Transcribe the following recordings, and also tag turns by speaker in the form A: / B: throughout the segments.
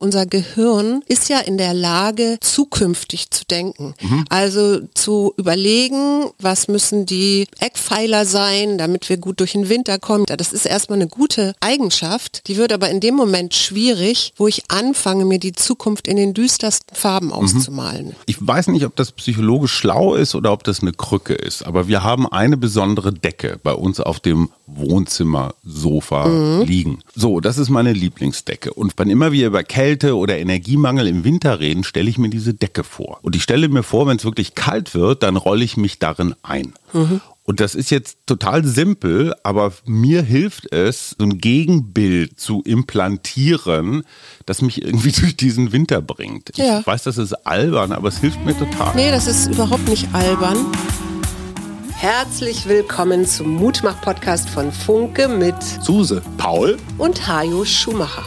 A: Unser Gehirn ist ja in der Lage, zukünftig zu denken. Mhm. Also zu überlegen, was müssen die Eckpfeiler sein, damit wir gut durch den Winter kommen. Das ist erstmal eine gute Eigenschaft. Die wird aber in dem Moment schwierig, wo ich anfange, mir die Zukunft in den düstersten Farben mhm. auszumalen.
B: Ich weiß nicht, ob das psychologisch schlau ist oder ob das eine Krücke ist, aber wir haben eine besondere Decke bei uns auf dem Wohnzimmersofa mhm. liegen. So, das ist meine Lieblingsdecke. Und wann immer wir über Kälte Kälte oder Energiemangel im Winter reden, stelle ich mir diese Decke vor. Und ich stelle mir vor, wenn es wirklich kalt wird, dann rolle ich mich darin ein. Mhm. Und das ist jetzt total simpel, aber mir hilft es, so ein Gegenbild zu implantieren, das mich irgendwie durch diesen Winter bringt. Ja. Ich weiß, das ist albern, aber es hilft mir total.
A: Nee, das ist überhaupt nicht albern. Herzlich willkommen zum Mutmach-Podcast von Funke mit
B: Suse, Paul
A: und Hajo Schumacher.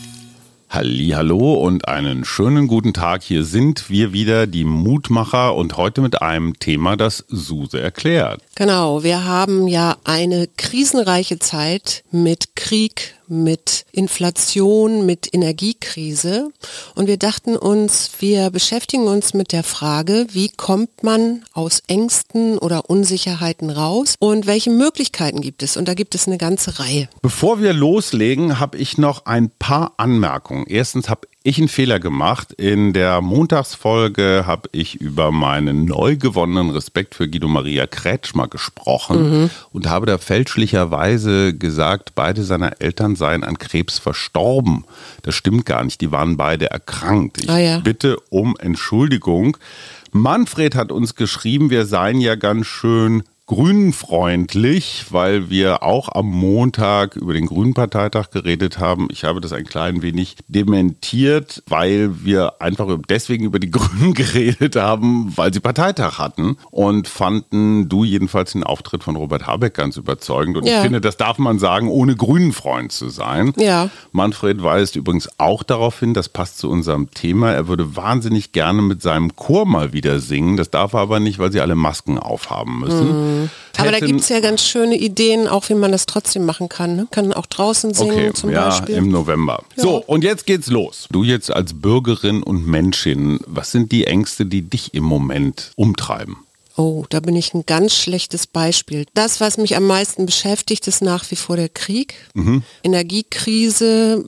B: Hallo und einen schönen guten Tag. Hier sind wir wieder, die Mutmacher und heute mit einem Thema, das Suse erklärt.
A: Genau, wir haben ja eine krisenreiche Zeit mit Krieg, mit Inflation, mit Energiekrise. Und wir dachten uns, wir beschäftigen uns mit der Frage, wie kommt man aus Ängsten oder Unsicherheiten raus und welche Möglichkeiten gibt es? Und da gibt es eine ganze Reihe.
B: Bevor wir loslegen, habe ich noch ein paar Anmerkungen. Erstens habe ich einen Fehler gemacht. In der Montagsfolge habe ich über meinen neu gewonnenen Respekt für Guido Maria Kretschmer gesprochen mhm. und habe da fälschlicherweise gesagt, beide seiner Eltern seien an Krebs verstorben. Das stimmt gar nicht, die waren beide erkrankt. Ich ah, ja. bitte um Entschuldigung. Manfred hat uns geschrieben, wir seien ja ganz schön grünenfreundlich, weil wir auch am Montag über den Grünenparteitag geredet haben. Ich habe das ein klein wenig dementiert, weil wir einfach deswegen über die Grünen geredet haben, weil sie Parteitag hatten und fanden du jedenfalls den Auftritt von Robert Habeck ganz überzeugend. Und ja. ich finde, das darf man sagen, ohne Grünenfreund zu sein. Ja. Manfred weist übrigens auch darauf hin, das passt zu unserem Thema. Er würde wahnsinnig gerne mit seinem Chor mal wieder singen. Das darf er aber nicht, weil sie alle Masken aufhaben müssen. Mhm.
A: Aber da gibt es ja ganz schöne Ideen, auch wie man das trotzdem machen kann. Ne? Kann auch draußen singen okay, zum
B: ja,
A: Beispiel.
B: Im November. Ja. So, und jetzt geht's los. Du jetzt als Bürgerin und Menschin, was sind die Ängste, die dich im Moment umtreiben?
A: Oh, da bin ich ein ganz schlechtes Beispiel. Das, was mich am meisten beschäftigt, ist nach wie vor der Krieg. Mhm. Energiekrise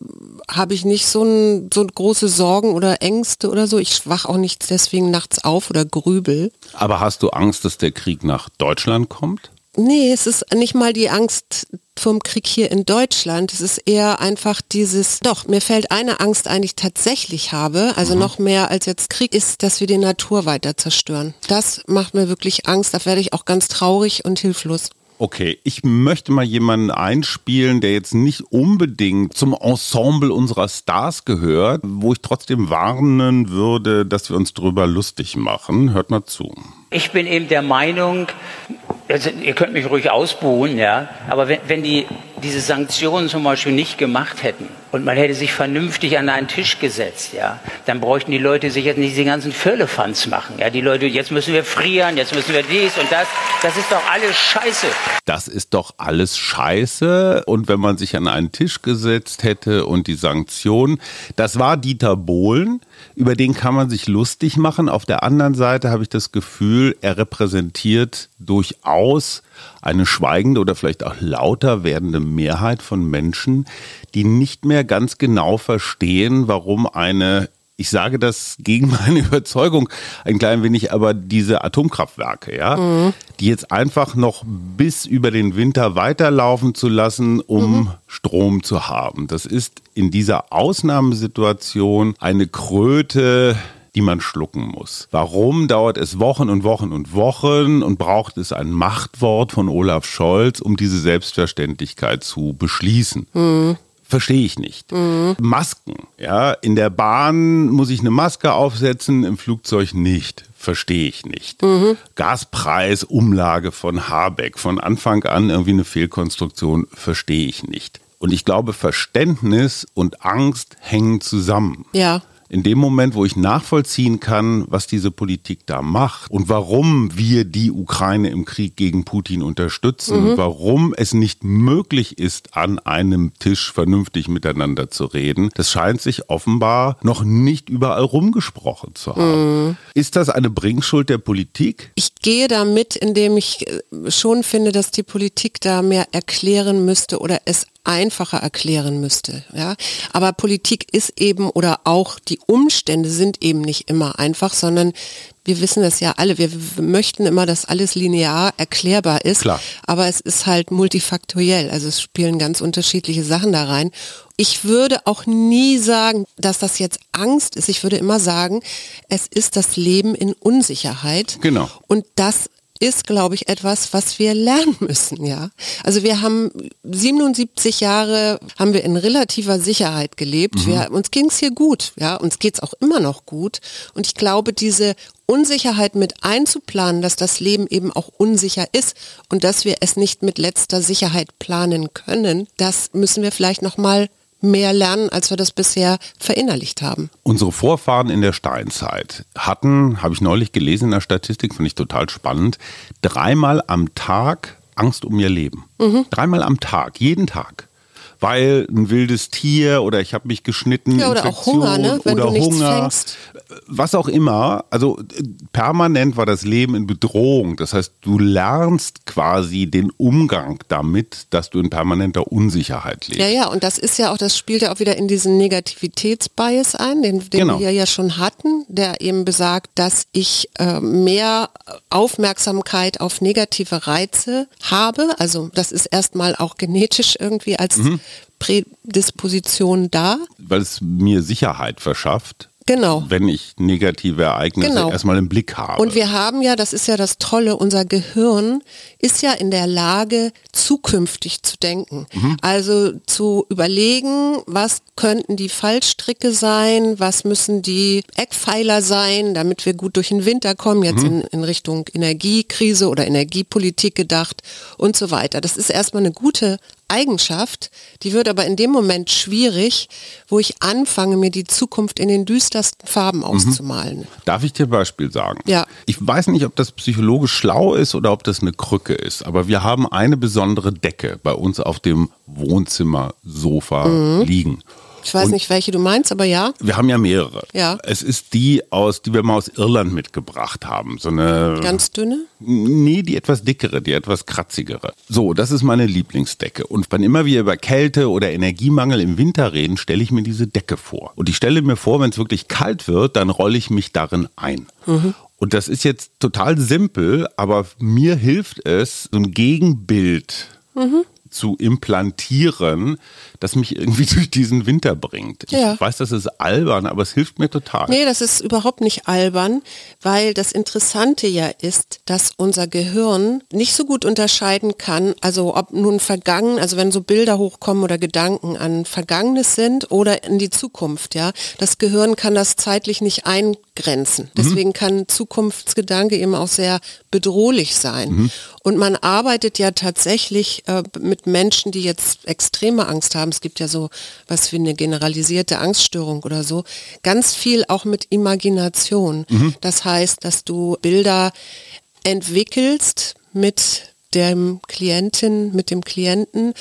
A: habe ich nicht so, ein, so große Sorgen oder Ängste oder so. Ich wach auch nicht deswegen nachts auf oder grübel.
B: Aber hast du Angst, dass der Krieg nach Deutschland kommt?
A: Nee, es ist nicht mal die Angst vom Krieg hier in Deutschland. Es ist eher einfach dieses, doch, mir fällt eine Angst ein, die ich tatsächlich habe, also mhm. noch mehr als jetzt Krieg, ist, dass wir die Natur weiter zerstören. Das macht mir wirklich Angst, da werde ich auch ganz traurig und hilflos.
B: Okay, ich möchte mal jemanden einspielen, der jetzt nicht unbedingt zum Ensemble unserer Stars gehört, wo ich trotzdem warnen würde, dass wir uns drüber lustig machen. Hört mal zu.
C: Ich bin eben der Meinung, also ihr könnt mich ruhig ausbuhen, ja, aber wenn, wenn die diese Sanktionen zum Beispiel nicht gemacht hätten und man hätte sich vernünftig an einen Tisch gesetzt, ja, dann bräuchten die Leute sich jetzt nicht diese ganzen Firlefanz machen. Ja, die Leute, jetzt müssen wir frieren, jetzt müssen wir dies und das. Das ist doch alles Scheiße.
B: Das ist doch alles Scheiße. Und wenn man sich an einen Tisch gesetzt hätte und die Sanktionen, das war Dieter Bohlen, über den kann man sich lustig machen. Auf der anderen Seite habe ich das Gefühl, er repräsentiert durchaus eine schweigende oder vielleicht auch lauter werdende Mehrheit von Menschen, die nicht mehr ganz genau verstehen, warum eine ich sage das gegen meine Überzeugung ein klein wenig, aber diese Atomkraftwerke, ja, mhm. die jetzt einfach noch bis über den Winter weiterlaufen zu lassen, um mhm. Strom zu haben. Das ist in dieser Ausnahmesituation eine Kröte, die man schlucken muss. Warum dauert es Wochen und Wochen und Wochen und braucht es ein Machtwort von Olaf Scholz, um diese Selbstverständlichkeit zu beschließen? Mhm. Verstehe ich nicht. Mhm. Masken, ja, in der Bahn muss ich eine Maske aufsetzen, im Flugzeug nicht. Verstehe ich nicht. Mhm. Gaspreis, Umlage von Habeck, von Anfang an irgendwie eine Fehlkonstruktion, verstehe ich nicht. Und ich glaube, Verständnis und Angst hängen zusammen.
A: Ja
B: in dem Moment, wo ich nachvollziehen kann, was diese Politik da macht und warum wir die Ukraine im Krieg gegen Putin unterstützen mhm. und warum es nicht möglich ist, an einem Tisch vernünftig miteinander zu reden, das scheint sich offenbar noch nicht überall rumgesprochen zu haben. Mhm. Ist das eine Bringschuld der Politik?
A: Ich gehe damit, indem ich äh, schon finde, dass die Politik da mehr erklären müsste oder es einfacher erklären müsste. Ja? Aber Politik ist eben oder auch die Umstände sind eben nicht immer einfach, sondern wir wissen das ja alle. Wir möchten immer, dass alles linear erklärbar ist.
B: Klar.
A: Aber es ist halt multifaktoriell. Also es spielen ganz unterschiedliche Sachen da rein. Ich würde auch nie sagen, dass das jetzt Angst ist. Ich würde immer sagen, es ist das Leben in Unsicherheit.
B: Genau.
A: Und das ist, glaube ich, etwas, was wir lernen müssen, ja. Also wir haben 77 Jahre, haben wir in relativer Sicherheit gelebt. Mhm. Wir, uns ging es hier gut, ja. Uns geht es auch immer noch gut. Und ich glaube, diese Unsicherheit mit einzuplanen, dass das Leben eben auch unsicher ist und dass wir es nicht mit letzter Sicherheit planen können, das müssen wir vielleicht noch mal mehr lernen, als wir das bisher verinnerlicht haben.
B: Unsere Vorfahren in der Steinzeit hatten, habe ich neulich gelesen in der Statistik, finde ich total spannend, dreimal am Tag Angst um ihr Leben. Mhm. Dreimal am Tag, jeden Tag weil ein wildes Tier oder ich habe mich geschnitten,
A: ja, oder Infektion, auch Hunger, ne? Wenn
B: oder
A: du
B: Hunger,
A: fängst.
B: Was auch immer. Also permanent war das Leben in Bedrohung. Das heißt, du lernst quasi den Umgang damit, dass du in permanenter Unsicherheit lebst.
A: Ja, ja, und das ist ja auch, das spielt ja auch wieder in diesen Negativitätsbias ein, den, den genau. wir ja schon hatten, der eben besagt, dass ich äh, mehr Aufmerksamkeit auf negative Reize habe. Also das ist erstmal auch genetisch irgendwie als mhm. Prädisposition da.
B: Weil es mir Sicherheit verschafft.
A: Genau.
B: Wenn ich negative Ereignisse genau. erstmal im Blick habe.
A: Und wir haben ja, das ist ja das Tolle, unser Gehirn ist ja in der Lage, zukünftig zu denken. Mhm. Also zu überlegen, was könnten die Fallstricke sein, was müssen die Eckpfeiler sein, damit wir gut durch den Winter kommen, jetzt mhm. in, in Richtung Energiekrise oder Energiepolitik gedacht und so weiter. Das ist erstmal eine gute Eigenschaft, die wird aber in dem Moment schwierig, wo ich anfange, mir die Zukunft in den düstersten Farben mhm. auszumalen. Mhm.
B: Darf ich dir ein Beispiel sagen?
A: Ja.
B: Ich weiß nicht, ob das psychologisch schlau ist oder ob das eine Krücke ist, aber wir haben eine besondere Decke bei uns auf dem Wohnzimmersofa mhm. liegen.
A: Ich weiß und nicht, welche du meinst, aber ja.
B: Wir haben ja mehrere.
A: Ja.
B: Es ist die aus, die wir mal aus Irland mitgebracht haben. So eine.
A: Ganz dünne?
B: Nee, die etwas dickere, die etwas kratzigere. So, das ist meine Lieblingsdecke. Und wann immer wir über Kälte oder Energiemangel im Winter reden, stelle ich mir diese Decke vor. Und ich stelle mir vor, wenn es wirklich kalt wird, dann rolle ich mich darin ein. Mhm. Und das ist jetzt total simpel, aber mir hilft es, so ein Gegenbild mhm zu implantieren, das mich irgendwie durch diesen Winter bringt. Ja. Ich weiß, das ist albern, aber es hilft mir total.
A: Nee, das ist überhaupt nicht albern, weil das Interessante ja ist, dass unser Gehirn nicht so gut unterscheiden kann, also ob nun vergangen, also wenn so Bilder hochkommen oder Gedanken an Vergangenes sind oder in die Zukunft, ja. Das Gehirn kann das zeitlich nicht eingrenzen. Mhm. Deswegen mhm. kann Zukunftsgedanke eben auch sehr bedrohlich sein. Mhm. Und man arbeitet ja tatsächlich äh, mit Menschen, die jetzt extreme Angst haben. Es gibt ja so was wie eine generalisierte Angststörung oder so. Ganz viel auch mit Imagination. Mhm. Das heißt, dass du Bilder entwickelst mit dem Klientin, mit dem Klienten,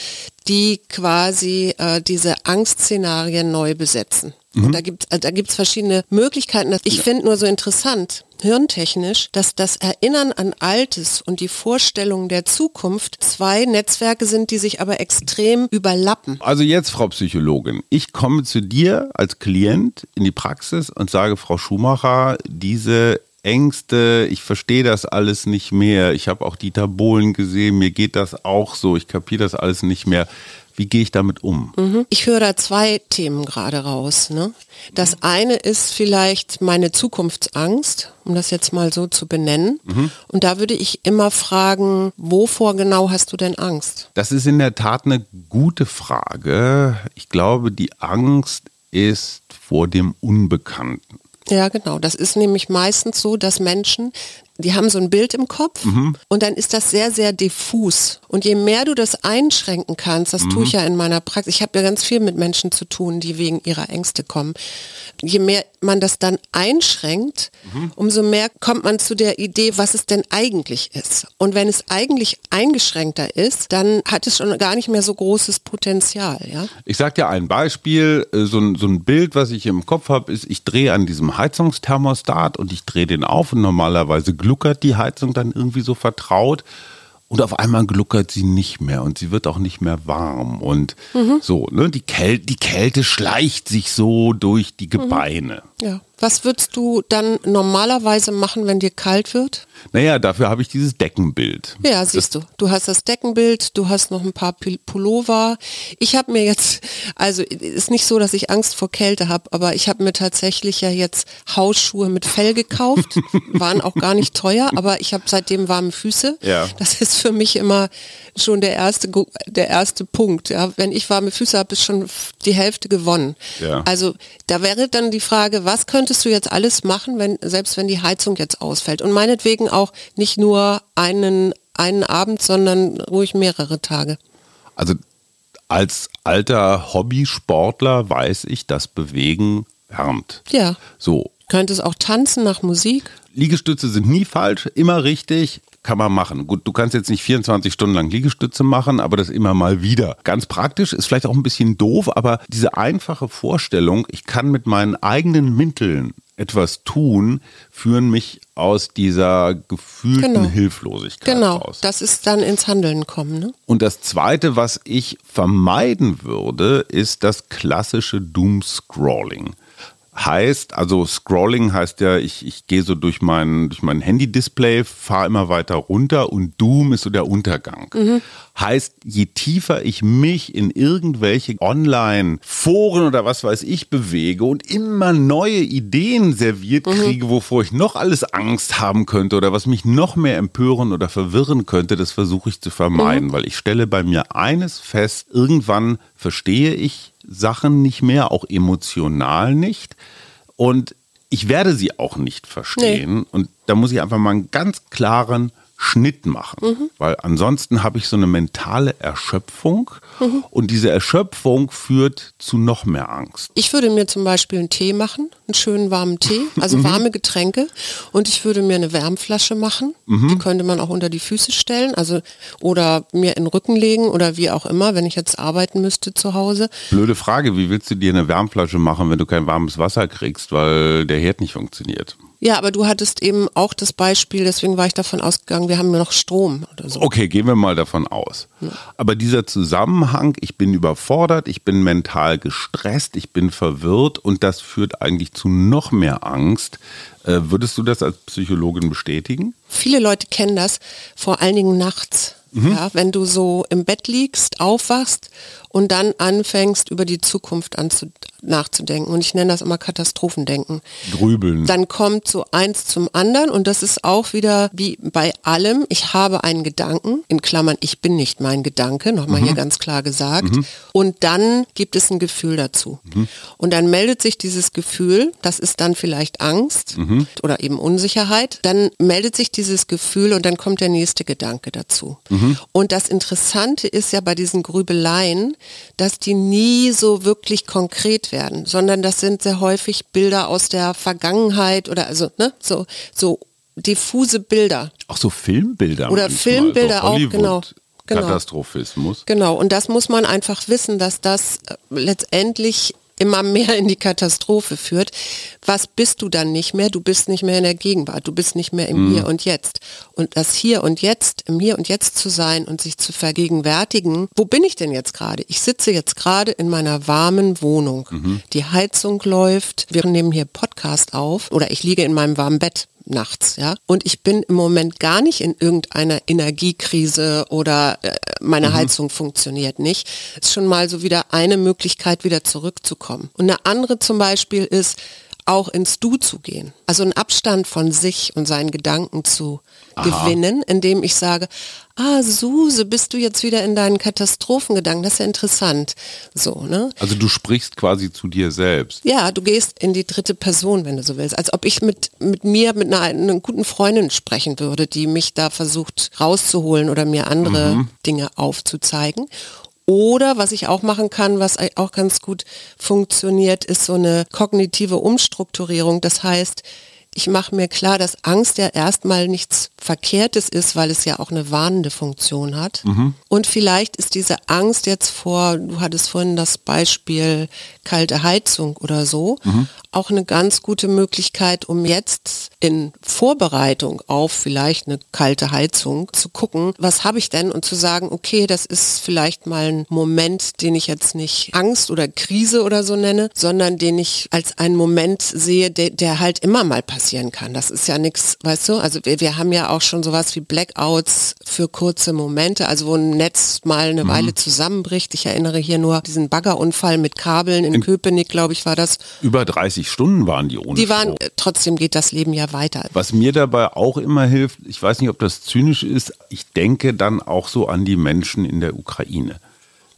A: die quasi äh, diese Angstszenarien neu besetzen. Mhm. Und da gibt es äh, da gibt's verschiedene Möglichkeiten. Ich finde nur so interessant, hirntechnisch, dass das Erinnern an Altes und die Vorstellung der Zukunft zwei Netzwerke sind, die sich aber extrem überlappen.
B: Also jetzt, Frau Psychologin, ich komme zu dir als Klient in die Praxis und sage, Frau Schumacher, diese Ängste, ich verstehe das alles nicht mehr. Ich habe auch Dieter Bohlen gesehen, mir geht das auch so, ich kapiere das alles nicht mehr. Wie gehe ich damit um?
A: Mhm. Ich höre da zwei Themen gerade raus. Ne? Das eine ist vielleicht meine Zukunftsangst, um das jetzt mal so zu benennen. Mhm. Und da würde ich immer fragen, wovor genau hast du denn Angst?
B: Das ist in der Tat eine gute Frage. Ich glaube, die Angst ist vor dem Unbekannten.
A: Ja, genau. Das ist nämlich meistens so, dass Menschen die haben so ein Bild im Kopf mhm. und dann ist das sehr, sehr diffus. Und je mehr du das einschränken kannst, das mhm. tue ich ja in meiner Praxis, ich habe ja ganz viel mit Menschen zu tun, die wegen ihrer Ängste kommen. Je mehr man das dann einschränkt, mhm. umso mehr kommt man zu der Idee, was es denn eigentlich ist. Und wenn es eigentlich eingeschränkter ist, dann hat es schon gar nicht mehr so großes Potenzial. Ja?
B: Ich sage dir ein Beispiel, äh, so ein, so ein Bild, was ich im Kopf habe, ist, ich drehe an diesem Heizungsthermostat und ich drehe den auf und normalerweise gluckert die Heizung dann irgendwie so vertraut. Und auf einmal gluckert sie nicht mehr und sie wird auch nicht mehr warm. Und mhm. so, ne, die, Käl die Kälte schleicht sich so durch die Gebeine.
A: Mhm. Ja. Was würdest du dann normalerweise machen, wenn dir kalt wird?
B: Naja, dafür habe ich dieses Deckenbild.
A: Ja, siehst das du. Du hast das Deckenbild, du hast noch ein paar Pullover. Ich habe mir jetzt, also ist nicht so, dass ich Angst vor Kälte habe, aber ich habe mir tatsächlich ja jetzt Hausschuhe mit Fell gekauft. Waren auch gar nicht teuer, aber ich habe seitdem warme Füße. Ja. Das ist für mich immer schon der erste, der erste Punkt. Ja. Wenn ich warme Füße habe, ist schon die Hälfte gewonnen. Ja. Also da wäre dann die Frage, was könntest du jetzt alles machen, wenn, selbst wenn die Heizung jetzt ausfällt? Und meinetwegen auch nicht nur einen, einen Abend, sondern ruhig mehrere Tage.
B: Also als alter Hobbysportler weiß ich, dass Bewegen wärmt.
A: Ja. So. Könnte es auch tanzen nach Musik?
B: Liegestütze sind nie falsch, immer richtig kann man machen. Gut, du kannst jetzt nicht 24 Stunden lang Liegestütze machen, aber das immer mal wieder. Ganz praktisch, ist vielleicht auch ein bisschen doof, aber diese einfache Vorstellung, ich kann mit meinen eigenen Mitteln etwas tun, führen mich aus dieser gefühlten genau. Hilflosigkeit
A: genau.
B: raus.
A: Das ist dann ins Handeln kommen. Ne?
B: Und das Zweite, was ich vermeiden würde, ist das klassische Doom-Scrolling heißt, also Scrolling heißt ja, ich, ich gehe so durch mein, durch mein Handy-Display, fahre immer weiter runter und Doom ist so der Untergang. Mhm. Heißt, je tiefer ich mich in irgendwelche Online-Foren oder was weiß ich bewege und immer neue Ideen serviert mhm. kriege, wovor ich noch alles Angst haben könnte oder was mich noch mehr empören oder verwirren könnte, das versuche ich zu vermeiden, mhm. weil ich stelle bei mir eines fest, irgendwann verstehe ich Sachen nicht mehr, auch emotional nicht. Und ich werde sie auch nicht verstehen. Nee. Und da muss ich einfach mal einen ganz klaren Schnitt machen, mhm. weil ansonsten habe ich so eine mentale Erschöpfung mhm. und diese Erschöpfung führt zu noch mehr Angst.
A: Ich würde mir zum Beispiel einen Tee machen, einen schönen warmen Tee, also mhm. warme Getränke und ich würde mir eine Wärmflasche machen, mhm. die könnte man auch unter die Füße stellen, also oder mir in den Rücken legen oder wie auch immer, wenn ich jetzt arbeiten müsste zu Hause.
B: Blöde Frage, wie willst du dir eine Wärmflasche machen, wenn du kein warmes Wasser kriegst, weil der Herd nicht funktioniert?
A: Ja, aber du hattest eben auch das Beispiel, deswegen war ich davon ausgegangen, wir haben nur noch Strom oder so.
B: Okay, gehen wir mal davon aus. Ja. Aber dieser Zusammenhang, ich bin überfordert, ich bin mental gestresst, ich bin verwirrt und das führt eigentlich zu noch mehr Angst. Äh, würdest du das als Psychologin bestätigen?
A: Viele Leute kennen das, vor allen Dingen nachts. Mhm. Ja, wenn du so im Bett liegst, aufwachst und dann anfängst, über die Zukunft anzu nachzudenken. Und ich nenne das immer Katastrophendenken.
B: Grübeln.
A: Dann kommt so eins zum anderen und das ist auch wieder wie bei allem. Ich habe einen Gedanken, in Klammern, ich bin nicht mein Gedanke, nochmal mhm. hier ganz klar gesagt. Mhm. Und dann gibt es ein Gefühl dazu. Mhm. Und dann meldet sich dieses Gefühl, das ist dann vielleicht Angst mhm. oder eben Unsicherheit. Dann meldet sich dieses Gefühl und dann kommt der nächste Gedanke dazu. Mhm. Und das Interessante ist ja bei diesen Grübeleien, dass die nie so wirklich konkret werden, sondern das sind sehr häufig Bilder aus der Vergangenheit oder also ne, so, so diffuse Bilder.
B: Auch so Filmbilder.
A: Oder manchmal, Filmbilder so auch, genau.
B: Genau. Katastrophismus.
A: Genau, und das muss man einfach wissen, dass das äh, letztendlich immer mehr in die Katastrophe führt. Was bist du dann nicht mehr? Du bist nicht mehr in der Gegenwart, du bist nicht mehr im mhm. Hier und Jetzt. Und das Hier und Jetzt, im Hier und Jetzt zu sein und sich zu vergegenwärtigen, wo bin ich denn jetzt gerade? Ich sitze jetzt gerade in meiner warmen Wohnung. Mhm. Die Heizung läuft, wir nehmen hier Podcast auf oder ich liege in meinem warmen Bett nachts, ja. Und ich bin im Moment gar nicht in irgendeiner Energiekrise oder äh, meine mhm. Heizung funktioniert nicht. Ist schon mal so wieder eine Möglichkeit, wieder zurückzukommen. Und eine andere zum Beispiel ist, auch ins Du zu gehen. Also einen Abstand von sich und seinen Gedanken zu Aha. gewinnen, indem ich sage, ah Suse, bist du jetzt wieder in deinen Katastrophengedanken? Das ist ja interessant. So, ne?
B: Also du sprichst quasi zu dir selbst.
A: Ja, du gehst in die dritte Person, wenn du so willst. Als ob ich mit, mit mir, mit einer, einer guten Freundin sprechen würde, die mich da versucht rauszuholen oder mir andere mhm. Dinge aufzuzeigen. Oder was ich auch machen kann, was auch ganz gut funktioniert, ist so eine kognitive Umstrukturierung. Das heißt, ich mache mir klar, dass Angst ja erstmal nichts Verkehrtes ist, weil es ja auch eine warnende Funktion hat. Mhm. Und vielleicht ist diese Angst jetzt vor, du hattest vorhin das Beispiel kalte Heizung oder so, mhm. Auch eine ganz gute Möglichkeit, um jetzt in Vorbereitung auf vielleicht eine kalte Heizung zu gucken, was habe ich denn und zu sagen, okay, das ist vielleicht mal ein Moment, den ich jetzt nicht Angst oder Krise oder so nenne, sondern den ich als einen Moment sehe, der, der halt immer mal passieren kann. Das ist ja nichts, weißt du, also wir, wir haben ja auch schon sowas wie Blackouts für kurze Momente, also wo ein Netz mal eine mhm. Weile zusammenbricht. Ich erinnere hier nur diesen Baggerunfall mit Kabeln in, in Köpenick, glaube ich, war das.
B: Über 30 Stunden waren die ohne
A: Die waren, Strom. trotzdem geht das Leben ja weiter.
B: Was mir dabei auch immer hilft, ich weiß nicht, ob das zynisch ist, ich denke dann auch so an die Menschen in der Ukraine.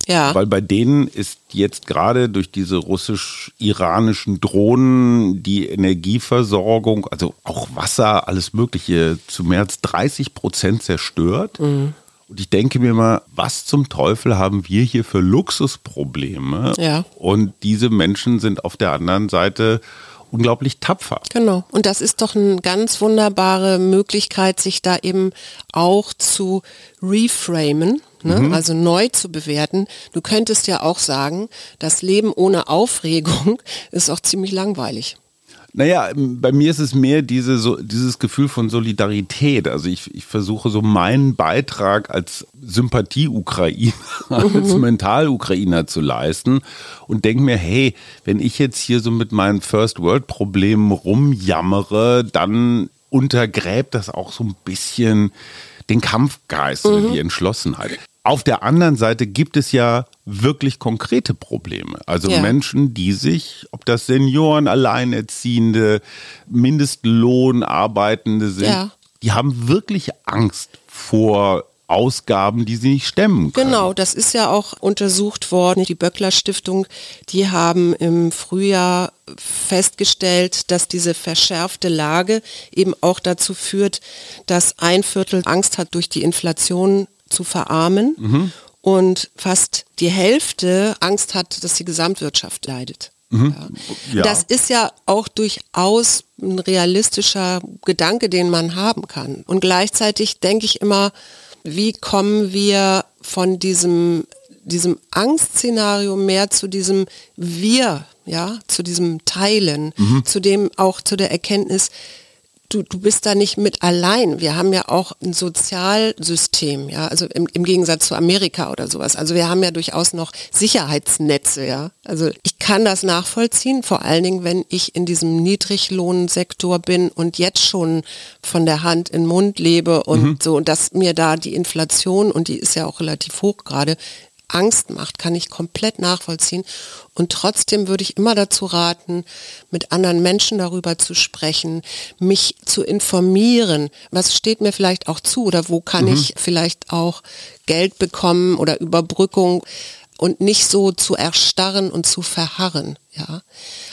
B: Ja. Weil bei denen ist jetzt gerade durch diese russisch-iranischen Drohnen die Energieversorgung, also auch Wasser, alles Mögliche, zu mehr als 30 Prozent zerstört. Mhm. Und ich denke mir mal, was zum Teufel haben wir hier für Luxusprobleme? Ja. Und diese Menschen sind auf der anderen Seite unglaublich tapfer.
A: Genau. Und das ist doch eine ganz wunderbare Möglichkeit, sich da eben auch zu reframen ne? mhm. also neu zu bewerten. Du könntest ja auch sagen, das Leben ohne Aufregung ist auch ziemlich langweilig.
B: Naja, bei mir ist es mehr diese, so, dieses Gefühl von Solidarität. Also ich, ich versuche so meinen Beitrag als Sympathie-Ukrainer, mhm. als Mental-Ukrainer zu leisten und denke mir, hey, wenn ich jetzt hier so mit meinen First-World-Problemen rumjammere, dann untergräbt das auch so ein bisschen den Kampfgeist mhm. oder die Entschlossenheit. Auf der anderen Seite gibt es ja wirklich konkrete Probleme. Also ja. Menschen, die sich, ob das Senioren, Alleinerziehende, Mindestlohnarbeitende sind, ja. die haben wirklich Angst vor Ausgaben, die sie nicht stemmen können.
A: Genau, das ist ja auch untersucht worden. Die Böckler Stiftung, die haben im Frühjahr festgestellt, dass diese verschärfte Lage eben auch dazu führt, dass ein Viertel Angst hat, durch die Inflation zu verarmen mhm. und fast die Hälfte Angst hat, dass die Gesamtwirtschaft leidet. Mhm. Ja. Das ist ja auch durchaus ein realistischer Gedanke, den man haben kann. Und gleichzeitig denke ich immer, wie kommen wir von diesem, diesem Angstszenario mehr zu diesem Wir, ja, zu diesem Teilen, mhm. zu dem auch zu der Erkenntnis, du, du bist da nicht mit allein. Wir haben ja auch ein Sozialsystem, ja, also im, im Gegensatz zu Amerika oder sowas. Also wir haben ja durchaus noch Sicherheitsnetze, ja. Also ich kann das nachvollziehen, vor allen Dingen, wenn ich in diesem Niedriglohnsektor bin und jetzt schon von der Hand in den Mund lebe und mhm. so, und dass mir da die Inflation, und die ist ja auch relativ hoch gerade, Angst macht, kann ich komplett nachvollziehen. Und trotzdem würde ich immer dazu raten, mit anderen Menschen darüber zu sprechen, mich zu informieren. Was steht mir vielleicht auch zu oder wo kann mhm. ich vielleicht auch Geld bekommen oder Überbrückung und nicht so zu erstarren und zu verharren. Ja,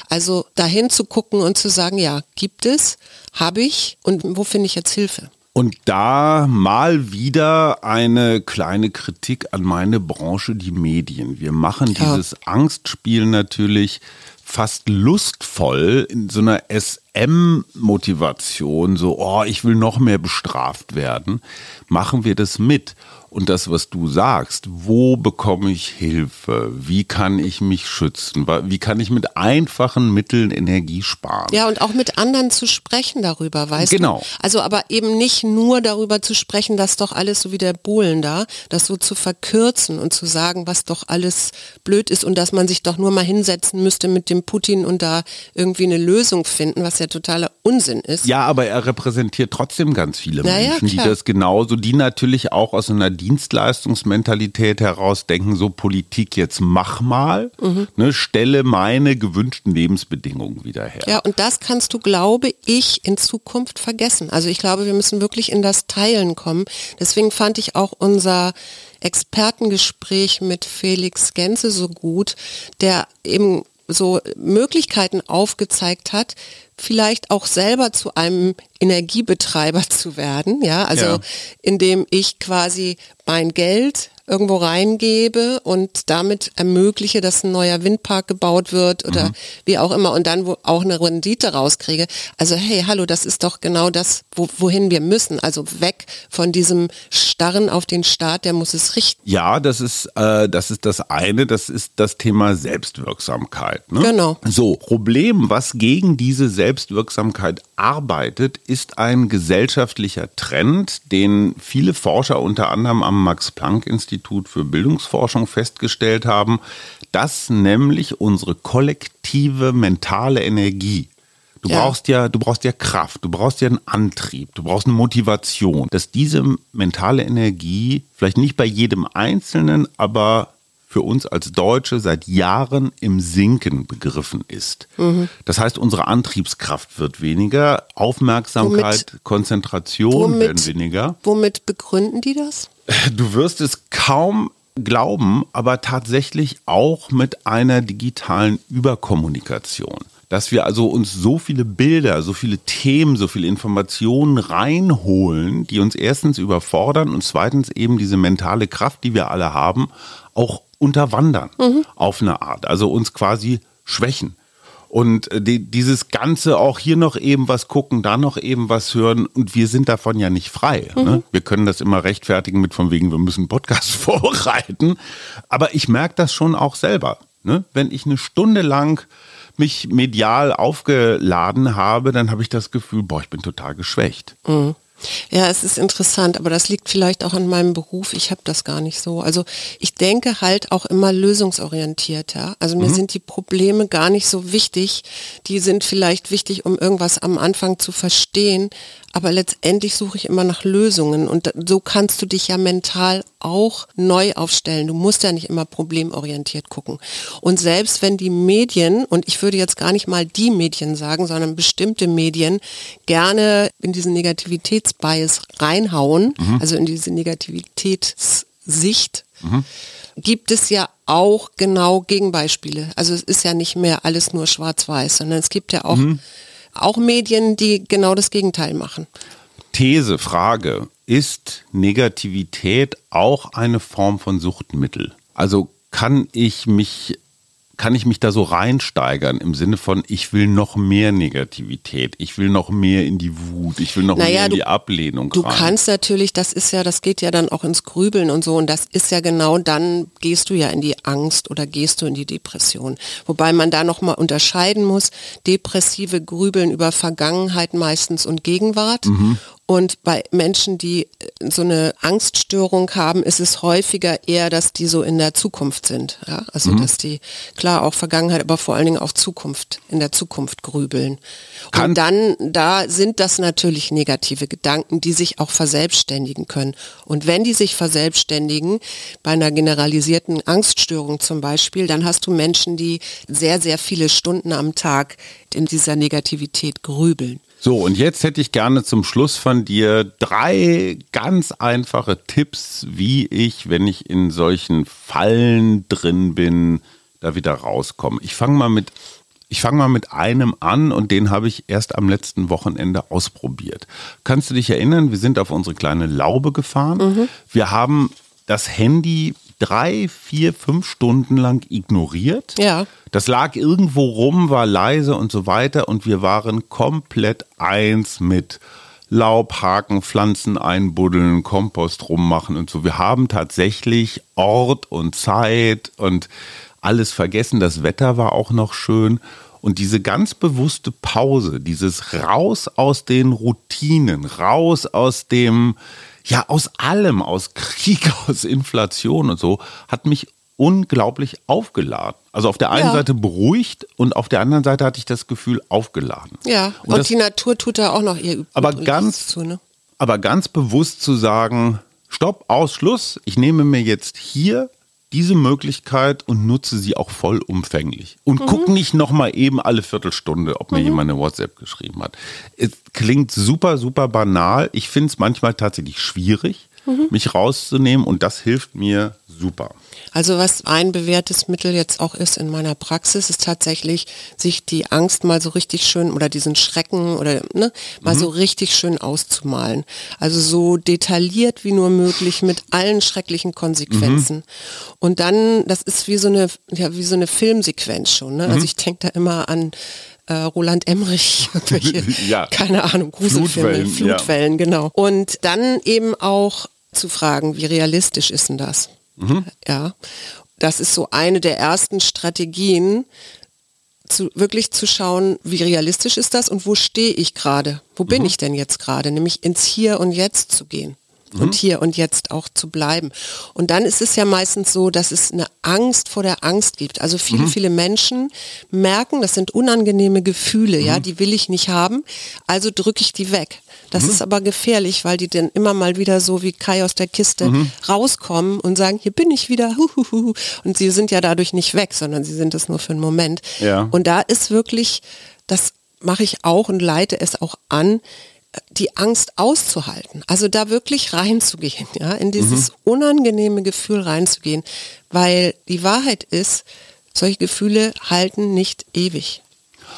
A: also dahin zu gucken und zu sagen, ja, gibt es, habe ich und wo finde ich jetzt Hilfe?
B: Und da mal wieder eine kleine Kritik an meine Branche, die Medien. Wir machen ja. dieses Angstspiel natürlich fast lustvoll in so einer SM-Motivation, so, oh, ich will noch mehr bestraft werden, machen wir das mit. Und das, was du sagst, wo bekomme ich Hilfe? Wie kann ich mich schützen? Wie kann ich mit einfachen Mitteln Energie sparen?
A: Ja, und auch mit anderen zu sprechen darüber, weißt
B: genau.
A: du? Genau. Also aber eben nicht nur darüber zu sprechen, dass doch alles so wie der Bohlen da, das so zu verkürzen und zu sagen, was doch alles blöd ist und dass man sich doch nur mal hinsetzen müsste mit dem Putin und da irgendwie eine Lösung finden, was ja totaler Unsinn ist.
B: Ja, aber er repräsentiert trotzdem ganz viele
A: Ja, ja,
B: Menschen, die
A: klar.
B: das genauso, die natürlich auch aus einer Dienstleistungsmentalität heraus denken, so Politik jetzt mach mal,
A: Mhm.
B: ne, stelle meine gewünschten Lebensbedingungen wieder her.
A: Ja, und das kannst du, glaube ich, in Zukunft vergessen. Also ich glaube, wir müssen wirklich in das Teilen kommen. Deswegen fand ich auch unser Expertengespräch mit Felix Genze so gut, der eben so Möglichkeiten aufgezeigt hat, vielleicht auch selber zu einem Energiebetreiber zu werden, ja, also
B: Ja.
A: indem ich quasi mein Geld irgendwo reingebe und damit ermögliche, dass ein neuer Windpark gebaut wird oder
B: Mhm.
A: wie auch immer und dann wo auch eine Rendite rauskriege. Also hey, hallo, das ist doch genau das, wo, wohin wir müssen. Also weg von diesem Starren auf den Staat, der muss es richten.
B: Ja, das ist, äh, das ist das eine, das ist das Thema Selbstwirksamkeit. Ne?
A: Genau.
B: So, Problem, was gegen diese Selbstwirksamkeit arbeitet, ist ein gesellschaftlicher Trend, den viele Forscher unter anderem am Max-Planck-Institut für Bildungsforschung festgestellt haben, dass nämlich unsere kollektive mentale Energie Du
A: Ja.
B: brauchst ja, du brauchst ja Kraft, du brauchst ja einen Antrieb, du brauchst eine Motivation, dass diese mentale Energie vielleicht nicht bei jedem Einzelnen, aber für uns als Deutsche seit Jahren im Sinken begriffen ist.
A: Mhm.
B: Das heißt, unsere Antriebskraft wird weniger, Aufmerksamkeit, Konzentration werden weniger.
A: womit begründen die das?
B: Du wirst es kaum glauben, aber tatsächlich auch mit einer digitalen Überkommunikation. Dass wir also uns so viele Bilder, so viele Themen, so viele Informationen reinholen, die uns erstens überfordern und zweitens eben diese mentale Kraft, die wir alle haben, auch unterwandern auf eine Art. Also uns quasi schwächen. Und äh, die, dieses Ganze auch hier noch eben was gucken, da noch eben was hören und wir sind davon ja nicht frei. Ne? Wir können das immer rechtfertigen mit von wegen, wir müssen Podcast vorbereiten. Aber ich merke das schon auch selber. Ne? Wenn ich eine Stunde lang mich medial aufgeladen habe, dann habe ich das Gefühl, boah, ich bin total geschwächt.
A: Ja, es ist interessant, aber das liegt vielleicht auch an meinem Beruf. Ich habe das gar nicht so. Also ich denke halt auch immer lösungsorientiert. Ja? Also mir sind die Probleme gar nicht so wichtig. Die sind vielleicht wichtig, um irgendwas am Anfang zu verstehen. Aber letztendlich suche ich immer nach Lösungen. Und so kannst du dich ja mental auch neu aufstellen. Du musst ja nicht immer problemorientiert gucken. Und selbst wenn die Medien, und ich würde jetzt gar nicht mal die Medien sagen, sondern bestimmte Medien gerne in diesen Negativitätsbias reinhauen, also in diese Negativitätssicht, gibt es ja auch genau Gegenbeispiele. Also es ist ja nicht mehr alles nur schwarz-weiß, sondern es gibt ja auch, auch Medien, die genau das Gegenteil machen.
B: These, Frage, ist Negativität auch eine Form von Suchtmittel? Also kann ich mich kann ich mich da so reinsteigern im Sinne von, ich will noch mehr Negativität, ich will noch mehr in die Wut, ich will noch
A: Naja,
B: mehr in
A: du-
B: die Ablehnung
A: Du
B: rein.
A: kannst natürlich, das ist ja, das geht ja dann auch ins Grübeln und so und das ist ja genau dann gehst du ja in die Angst oder gehst du in die Depression. Wobei man da nochmal unterscheiden muss, depressive Grübeln über Vergangenheit meistens und Gegenwart und bei Menschen, die äh, so eine Angststörung haben, ist es häufiger eher, dass die so in der Zukunft sind. Ja? Also dass die klar auch Vergangenheit, aber vor allen Dingen auch Zukunft, in der Zukunft grübeln.
B: Kann-
A: und dann, da sind das natürlich negative Gedanken, die sich auch verselbstständigen können. Und wenn die sich verselbstständigen, bei einer generalisierten Angststörung zum Beispiel, dann hast du Menschen, die sehr, sehr viele Stunden am Tag in dieser Negativität grübeln.
B: So, und jetzt hätte ich gerne zum Schluss von dir drei ganz einfache Tipps, wie ich, wenn ich in solchen Fallen drin bin, da wieder rauskomme. Ich fange mal mit ich fange mal mit einem an und den habe ich erst am letzten Wochenende ausprobiert. Kannst du dich erinnern, wir sind auf unsere kleine Laube gefahren. Wir haben das Handy drei, vier, fünf Stunden lang ignoriert.
A: Ja.
B: Das lag irgendwo rum, war leise und so weiter und wir waren komplett eins mit Laubhaken, Pflanzen einbuddeln, Kompost rummachen und so. Wir haben tatsächlich Ort und Zeit und alles vergessen. Das Wetter war auch noch schön. Und diese ganz bewusste Pause, dieses Raus aus den Routinen, raus aus dem, ja, aus allem, aus Krieg, aus Inflation und so, hat mich unglaublich aufgeladen. Also auf der einen
A: Ja.
B: Seite beruhigt und auf der anderen Seite hatte ich das Gefühl aufgeladen.
A: Ja,
B: Und
A: und,
B: das-
A: die Natur tut da auch noch ihr
B: Aber ganz-
A: zu, ne?
B: Aber ganz bewusst zu sagen, Stopp, Ausschluss, ich nehme mir jetzt hier diese Möglichkeit und nutze sie auch vollumfänglich. Und guck nicht nochmal eben alle Viertelstunde, ob mir jemand eine WhatsApp geschrieben hat. Es klingt super, super banal. Ich finde es manchmal tatsächlich schwierig, mich rauszunehmen und das hilft mir super.
A: Also was ein bewährtes Mittel jetzt auch ist in meiner Praxis, ist tatsächlich, sich die Angst mal so richtig schön oder diesen Schrecken oder ne, mal so richtig schön auszumalen. Also so detailliert wie nur möglich mit allen schrecklichen Konsequenzen. Und dann, das ist wie so eine, ja, wie so eine Filmsequenz schon. Ne? Also ich denke da immer an äh, Roland Emmerich, irgendwelche,
B: Ja.
A: keine Ahnung, Gruselfilme,
B: Flutwellen,
A: Flutwellen,
B: ja.
A: Genau. Und dann eben auch zu fragen, wie realistisch ist denn das? Ja, das ist so eine der ersten Strategien, zu, wirklich zu schauen, wie realistisch ist das und wo stehe ich gerade? Wo bin ich denn jetzt gerade? Nämlich ins Hier und Jetzt zu gehen. Und hier und jetzt auch zu bleiben. Und dann ist es ja meistens so, dass es eine Angst vor der Angst gibt. Also viele, viele Menschen merken, das sind unangenehme Gefühle, ja, die will ich nicht haben, also drücke ich die weg. Das ist aber gefährlich, weil die dann immer mal wieder so wie Kai aus der Kiste rauskommen und sagen, hier bin ich wieder. Huhuhu. Und sie sind ja dadurch nicht weg, sondern sie sind es nur für einen Moment.
B: Ja.
A: Und da ist wirklich, das mache ich auch und leite es auch an, die Angst auszuhalten. Also da wirklich reinzugehen, ja, in dieses unangenehme Gefühl reinzugehen. Weil die Wahrheit ist, solche Gefühle halten nicht ewig.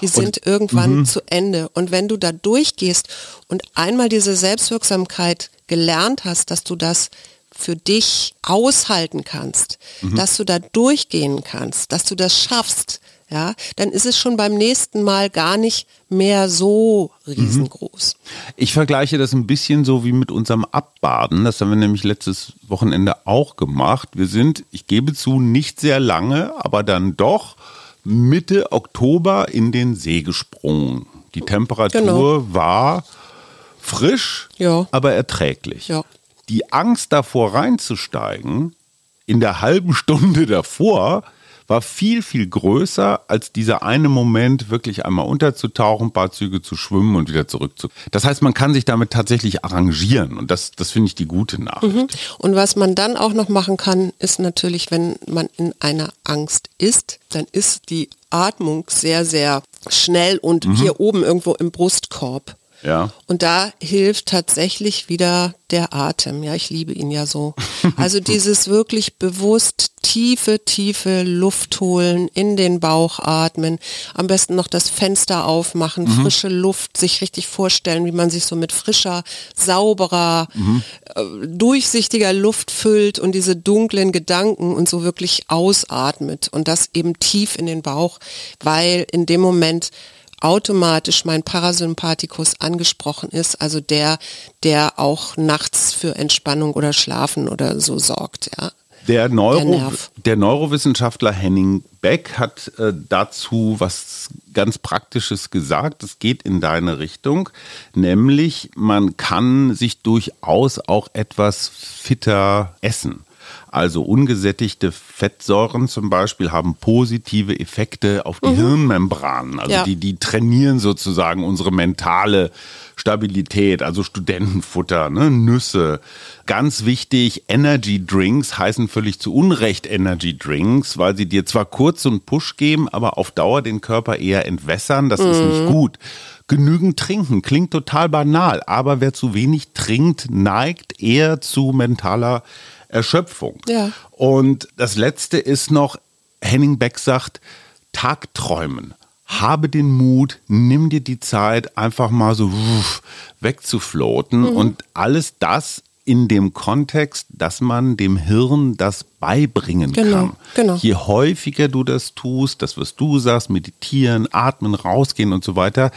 A: Die sind irgendwann zu Ende. Und wenn du da durchgehst und einmal diese Selbstwirksamkeit gelernt hast, dass du das für dich aushalten kannst, dass du da durchgehen kannst, dass du das schaffst, ja, dann ist es schon beim nächsten Mal gar nicht mehr so riesengroß.
B: Ich vergleiche das ein bisschen so wie mit unserem Abbaden. Das haben wir nämlich letztes Wochenende auch gemacht. Wir sind, ich gebe zu, nicht sehr lange, aber dann doch Mitte Oktober in den See gesprungen. Die Temperatur
A: Genau.
B: war frisch,
A: Ja.
B: aber erträglich.
A: Ja.
B: Die Angst davor reinzusteigen, in der halben Stunde davor, war viel, viel größer als dieser eine Moment, wirklich einmal unterzutauchen, ein paar Züge zu schwimmen und wieder zurück zu. Das heißt, man kann sich damit tatsächlich arrangieren und das, das finde ich die gute Nachricht.
A: Mhm. Und was man dann auch noch machen kann, ist natürlich, wenn man in einer Angst ist, dann ist die Atmung sehr, sehr schnell und hier oben irgendwo im Brustkorb.
B: Ja.
A: Und da hilft tatsächlich wieder der Atem. Ja, ich liebe ihn ja so. Also dieses wirklich bewusst tiefe, tiefe Luft holen, in den Bauch atmen, am besten noch das Fenster aufmachen, frische Luft, sich richtig vorstellen, wie man sich so mit frischer, sauberer, äh, durchsichtiger Luft füllt und diese dunklen Gedanken und so wirklich ausatmet und das eben tief in den Bauch, weil in dem Moment automatisch mein Parasympathikus angesprochen ist, also der, der auch nachts für Entspannung oder Schlafen oder so sorgt, ja.
B: Der, Neuro,
A: Der
B: der Neurowissenschaftler Henning Beck hat äh, dazu was ganz Praktisches gesagt. Es geht in deine Richtung, nämlich man kann sich durchaus auch etwas fitter essen. Also ungesättigte Fettsäuren zum Beispiel haben positive Effekte auf die Hirnmembranen. Also
A: Ja.
B: die, die trainieren sozusagen unsere mentale Stabilität, also Studentenfutter, ne, Nüsse. Ganz wichtig, Energy Drinks heißen völlig zu Unrecht Energy Drinks, weil sie dir zwar kurz so einen Push geben, aber auf Dauer den Körper eher entwässern. Das ist nicht gut. Genügend trinken klingt total banal, aber wer zu wenig trinkt, neigt eher zu mentaler Erschöpfung.
A: Ja.
B: Und das letzte ist noch, Henning Beck sagt, Tagträumen. Habe den Mut, nimm dir die Zeit, einfach mal so wegzufloten
A: Mhm.
B: und alles das in dem Kontext, dass man dem Hirn das beibringen
A: Genau,
B: kann.
A: genau.
B: Je häufiger du das tust, das was du sagst, meditieren, atmen, rausgehen und so weiter,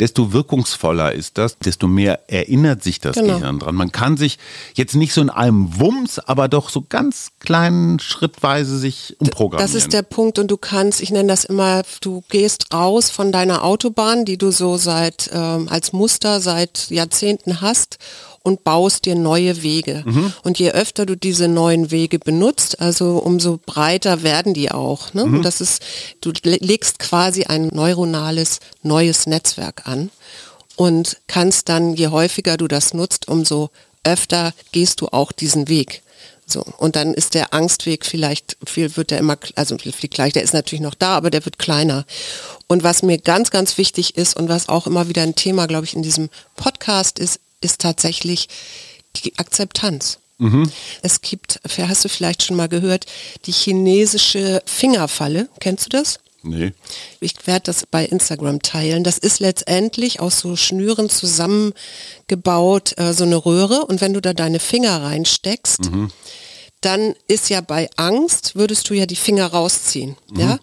B: desto wirkungsvoller ist das, desto mehr erinnert sich das
A: Genau.
B: Gehirn dran. Man kann sich jetzt nicht so in einem Wumms, aber doch so ganz kleinen schrittweise sich umprogrammieren.
A: Das ist der Punkt und du kannst, ich nenne das immer, du gehst raus von deiner Autobahn, die du so seit, ähm, als Muster seit Jahrzehnten hast und baust dir neue Wege. Und je öfter du diese neuen Wege benutzt, also umso breiter werden die auch. Ne? Und das ist, du legst quasi ein neuronales neues Netzwerk an und kannst dann, je häufiger du das nutzt, umso öfter gehst du auch diesen Weg. So, und dann ist der Angstweg vielleicht, viel wird der immer, also viel gleich, der ist natürlich noch da, aber der wird kleiner. Und was mir ganz, ganz wichtig ist und was auch immer wieder ein Thema, glaube ich, in diesem Podcast ist, ist tatsächlich die Akzeptanz. Es gibt, hast du vielleicht schon mal gehört, die chinesische Fingerfalle. Kennst du das?
B: Nee.
A: Ich werde das bei Instagram teilen. Das ist letztendlich aus so Schnüren zusammengebaut, äh, so eine Röhre. Und wenn du da deine Finger reinsteckst, dann ist ja bei Angst, würdest du ja die Finger rausziehen. Ja?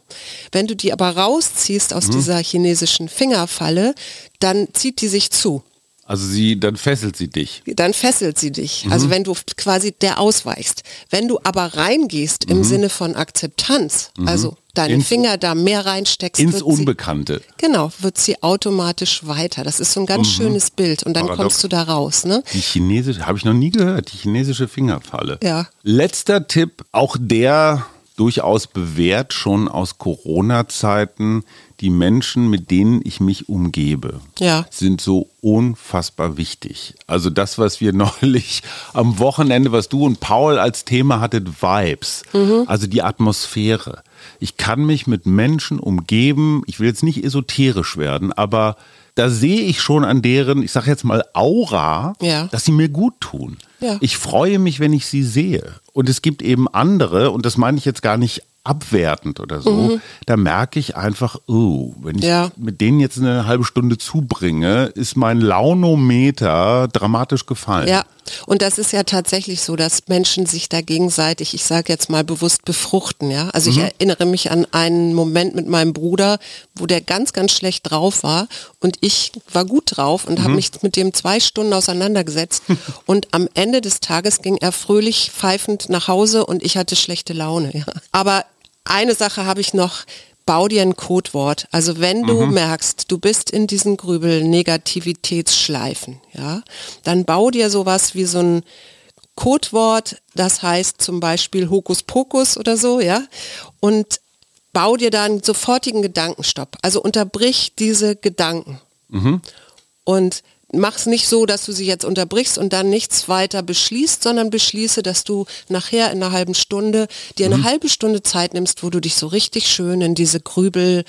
A: Wenn du die aber rausziehst aus dieser chinesischen Fingerfalle, dann zieht die sich zu.
B: Also sie, dann fesselt sie dich.
A: Dann fesselt sie dich. Also wenn du quasi der ausweichst. Wenn du aber reingehst im Sinne von Akzeptanz, also deine
B: Ins-
A: Finger da mehr reinsteckst,
B: Ins
A: wird sie,
B: Unbekannte.
A: genau, wird sie automatisch weiter. Das ist so ein ganz schönes Bild und dann
B: Paradox.
A: kommst du da raus. Ne?
B: Die chinesische, habe ich noch nie gehört, die chinesische Fingerfalle.
A: Ja.
B: Letzter Tipp, auch der durchaus bewährt schon aus Corona-Zeiten. Die Menschen, mit denen ich mich umgebe,
A: Ja.
B: sind so unfassbar wichtig. Also das, was wir neulich am Wochenende, was du und Paul als Thema hattet, Vibes. Also die Atmosphäre. Ich kann mich mit Menschen umgeben. Ich will jetzt nicht esoterisch werden, aber da sehe ich schon an deren, ich sage jetzt mal Aura,
A: Ja.
B: dass sie mir gut tun.
A: Ja.
B: Ich freue mich, wenn ich sie sehe. Und es gibt eben andere, und das meine ich jetzt gar nicht abwertend oder so, da merke ich einfach, oh, wenn ich
A: Mhm. Ja.
B: mit denen jetzt eine halbe Stunde zubringe, ist mein Launometer dramatisch gefallen.
A: Ja, und das ist ja tatsächlich so, dass Menschen sich da gegenseitig, ich sage jetzt mal bewusst befruchten, ja. Also ich erinnere mich an einen Moment mit meinem Bruder, wo der ganz, ganz schlecht drauf war und ich war gut drauf und habe mich mit dem zwei Stunden auseinandergesetzt und am Ende des Tages ging er fröhlich pfeifend nach Hause und ich hatte schlechte Laune, ja. Aber eine Sache habe ich noch, bau dir ein Codewort. Also wenn du merkst, du bist in diesen Grübel Negativitätsschleifen, ja, dann bau dir sowas wie so ein Codewort, das heißt zum Beispiel Hokuspokus oder so, ja, und bau dir da einen sofortigen Gedankenstopp. Also unterbrich diese Gedanken. Und mach's nicht so, dass du sie jetzt unterbrichst und dann nichts weiter beschließt, sondern beschließe, dass du nachher in einer halben Stunde dir eine halbe Stunde Zeit nimmst, wo du dich so richtig schön in diese Grübel,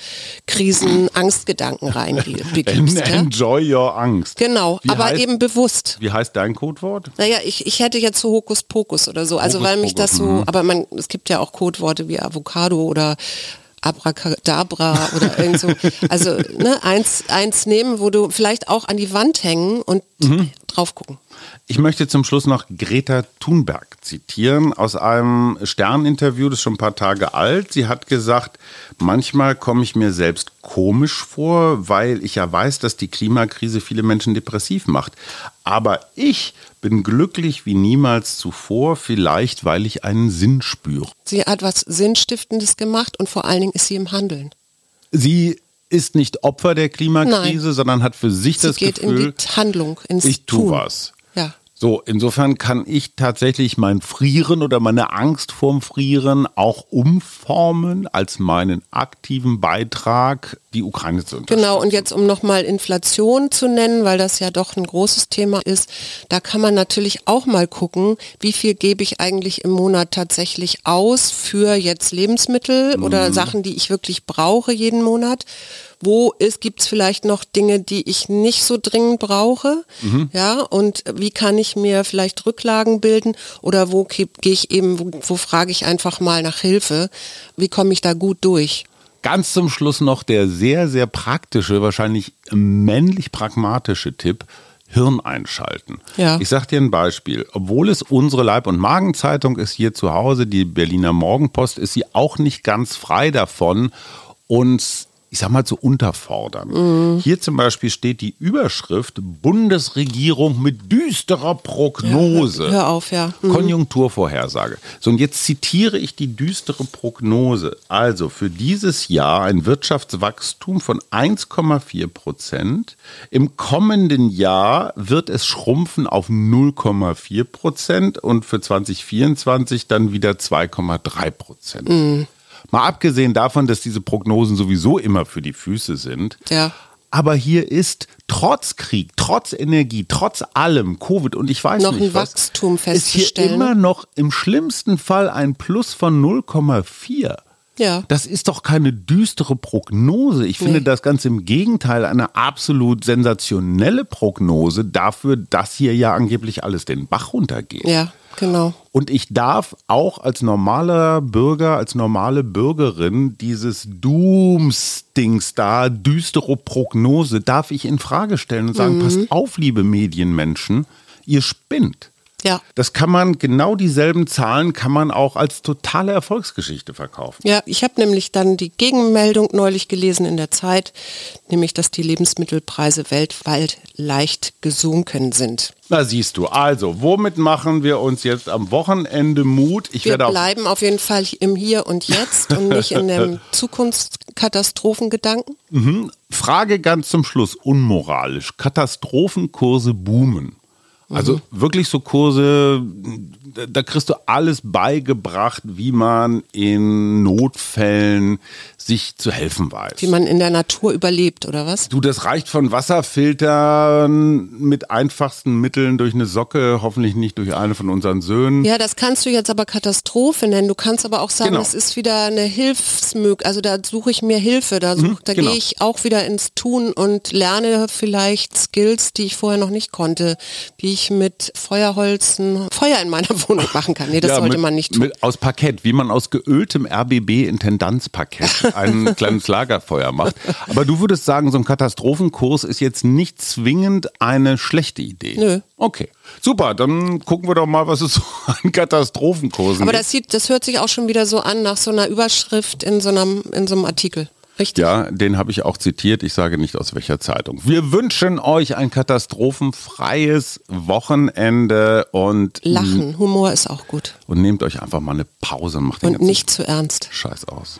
A: Krisen, Angstgedanken reinbegibst.
B: En-
A: ja?
B: Enjoy your Angst.
A: Genau,
B: Wie
A: aber
B: heißt-
A: eben bewusst.
B: Wie heißt dein Codewort?
A: Naja, ich, ich hätte jetzt so Hokuspokus oder so, also weil mich das so,
B: Hokuspokus,
A: aber man, es gibt ja auch Codeworte wie Avocado oder Abracadabra oder irgend so. Also ne, eins, eins nehmen, wo du vielleicht auch an die Wand hängen und drauf gucken.
B: Ich möchte zum Schluss noch Greta Thunberg zitieren aus einem Sterninterview, das ist schon ein paar Tage alt. Sie hat gesagt, manchmal komme ich mir selbst komisch vor, weil ich ja weiß, dass die Klimakrise viele Menschen depressiv macht. Aber ich bin glücklich wie niemals zuvor, vielleicht weil ich einen Sinn spüre.
A: Sie hat was Sinnstiftendes gemacht und vor allen Dingen ist sie im Handeln.
B: Sie ist nicht Opfer der Klimakrise,
A: Nein.
B: sondern hat für sich
A: Sie
B: das
A: geht
B: Gefühl,
A: in die Handlung, ins
B: ich tu
A: Tun.
B: was. So, insofern kann ich tatsächlich mein Frieren oder meine Angst vorm Frieren auch umformen als meinen aktiven Beitrag, die Ukraine zu unterstützen.
A: Genau, und jetzt um nochmal Inflation zu nennen, weil das ja doch ein großes Thema ist, da kann man natürlich auch mal gucken, wie viel gebe ich eigentlich im Monat tatsächlich aus für jetzt Lebensmittel oder Sachen, die ich wirklich brauche jeden Monat. Wo gibt es vielleicht noch Dinge, die ich nicht so dringend brauche? Ja, und wie kann ich mir vielleicht Rücklagen bilden? Oder wo gehe ich eben, wo, wo frage ich einfach mal nach Hilfe? Wie komme ich da gut durch?
B: Ganz zum Schluss noch der sehr, sehr praktische, wahrscheinlich männlich pragmatische Tipp. Hirn einschalten.
A: Ja.
B: Ich sage dir ein Beispiel. Obwohl es unsere Leib- und Magenzeitung ist hier zu Hause, die Berliner Morgenpost, ist sie auch nicht ganz frei davon, uns ich sag mal, zu unterfordern. Mhm. Hier zum Beispiel steht die Überschrift Bundesregierung mit düsterer Prognose.
A: Ja, hör auf, ja.
B: Mhm. Konjunkturvorhersage. So, und jetzt zitiere ich die düstere Prognose. Also für dieses Jahr ein Wirtschaftswachstum von 1,4 Prozent. Im kommenden Jahr wird es schrumpfen auf 0,4 Prozent und für 2024 dann wieder 2,3 Prozent. Mhm. Mal abgesehen davon, dass diese Prognosen sowieso immer für die Füße sind.
A: Ja.
B: Aber hier ist trotz Krieg, trotz Energie, trotz allem, Covid und ich weiß
A: noch
B: nicht
A: ein was, Wachstum festzustellen.
B: Ist hier immer noch im schlimmsten Fall ein Plus von 0,4.
A: Ja.
B: Das ist doch keine düstere Prognose. Ich finde nee. das ganz im Gegenteil eine absolut sensationelle Prognose dafür, dass hier ja angeblich alles den Bach runtergeht.
A: Ja, genau.
B: Und ich darf auch als normaler Bürger, als normale Bürgerin dieses Doomsdings da, düstere Prognose, darf ich in Frage stellen und sagen, mhm. passt auf, liebe Medienmenschen, ihr spinnt.
A: Ja.
B: Das kann man, genau dieselben Zahlen kann man auch als totale Erfolgsgeschichte verkaufen.
A: Ja, ich habe nämlich dann die Gegenmeldung neulich gelesen in der Zeit, nämlich, dass die Lebensmittelpreise weltweit leicht gesunken sind.
B: Na siehst du, also womit machen wir uns jetzt am Wochenende Mut?
A: Ich wir bleiben auf jeden Fall im Hier und Jetzt und nicht in dem Zukunftskatastrophengedanken.
B: Mhm. Frage ganz zum Schluss, unmoralisch. Katastrophenkurse boomen. Also mhm. wirklich so Kurse, da kriegst du alles beigebracht, wie man in Notfällen sich zu helfen weiß.
A: Wie man in der Natur überlebt, oder was?
B: Du, das reicht von Wasserfiltern mit einfachsten Mitteln durch eine Socke, hoffentlich nicht durch eine von unseren Söhnen.
A: Ja, das kannst du jetzt aber Katastrophe nennen. Du kannst aber auch sagen, genau. es ist wieder eine Hilfsmöglichkeit. Also da suche ich mir Hilfe. Da, such, mhm, da genau. gehe ich auch wieder ins Tun und lerne vielleicht Skills, die ich vorher noch nicht konnte. Wie ich mit Feuerholzen Feuer in meiner Wohnung machen kann. Nee, das ja, sollte
B: mit,
A: man nicht tun. Mit,
B: aus Parkett, wie man aus geöltem RBB-Intendanzparkett ein kleines Lagerfeuer macht. Aber du würdest sagen, so ein Katastrophenkurs ist jetzt nicht zwingend eine schlechte Idee.
A: Nö.
B: Okay. Super, dann gucken wir doch mal, was es so an Katastrophenkursen
A: Aber das sieht, das hört sich auch schon wieder so an nach so einer Überschrift in so einem, in so einem Artikel. Richtig.
B: Ja, den habe ich auch zitiert. Ich sage nicht aus welcher Zeitung. Wir wünschen euch ein katastrophenfreies Wochenende und
A: Lachen, Humor ist auch gut.
B: Und nehmt euch einfach mal eine Pause und macht den
A: Und nicht zu ernst.
B: Scheiß aus.